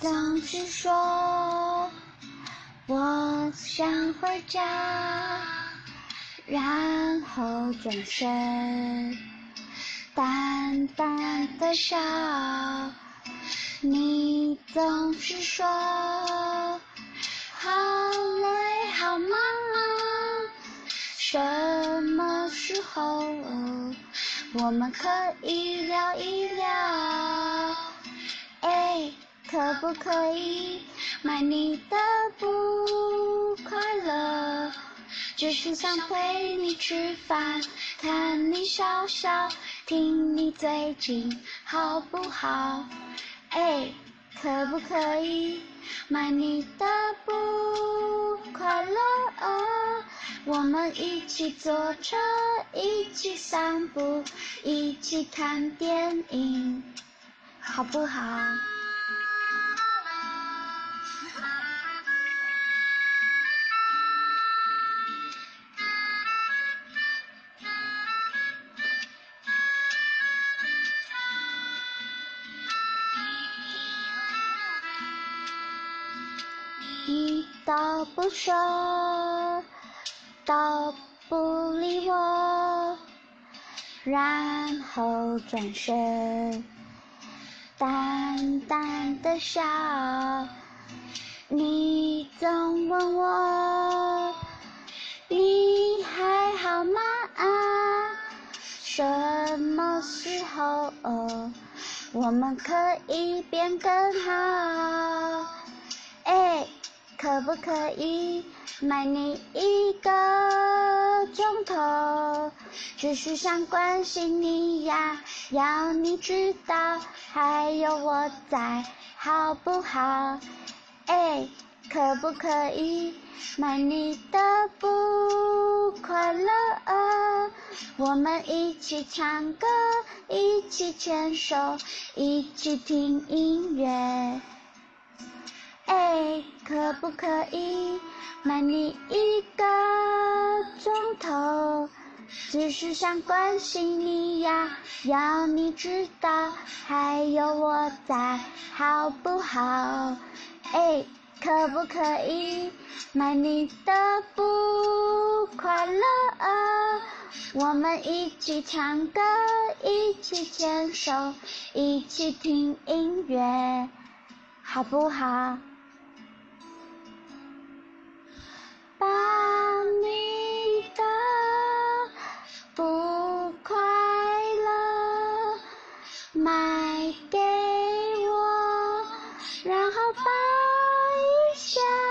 总是说我想回家，然后转身，淡淡的笑。你总是说好累好忙，什么时候我们可以聊一聊？可不可以买你的不快乐？只是想陪你吃饭，看你笑笑，听你最近好不好？哎，可不可以买你的不快乐？我们一起坐车，一起散步，一起看电影，好不好？你都不说，都不理我，然后转身，淡淡的笑。你总问我，你还好吗？什么时候我们可以变更好？可不可以买你一个钟头？只是想关心你呀，要你知道还有我在，好不好？哎，可不可以买你的不快乐？我们一起唱歌，一起牵手，一起听音乐。可不可以买你一个钟头？只是想关心你呀，要你知道还有我在，好不好？哎，可不可以买你的不快乐？我们一起唱歌，一起牵手，一起听音乐，好不好？买给我然后抱一下。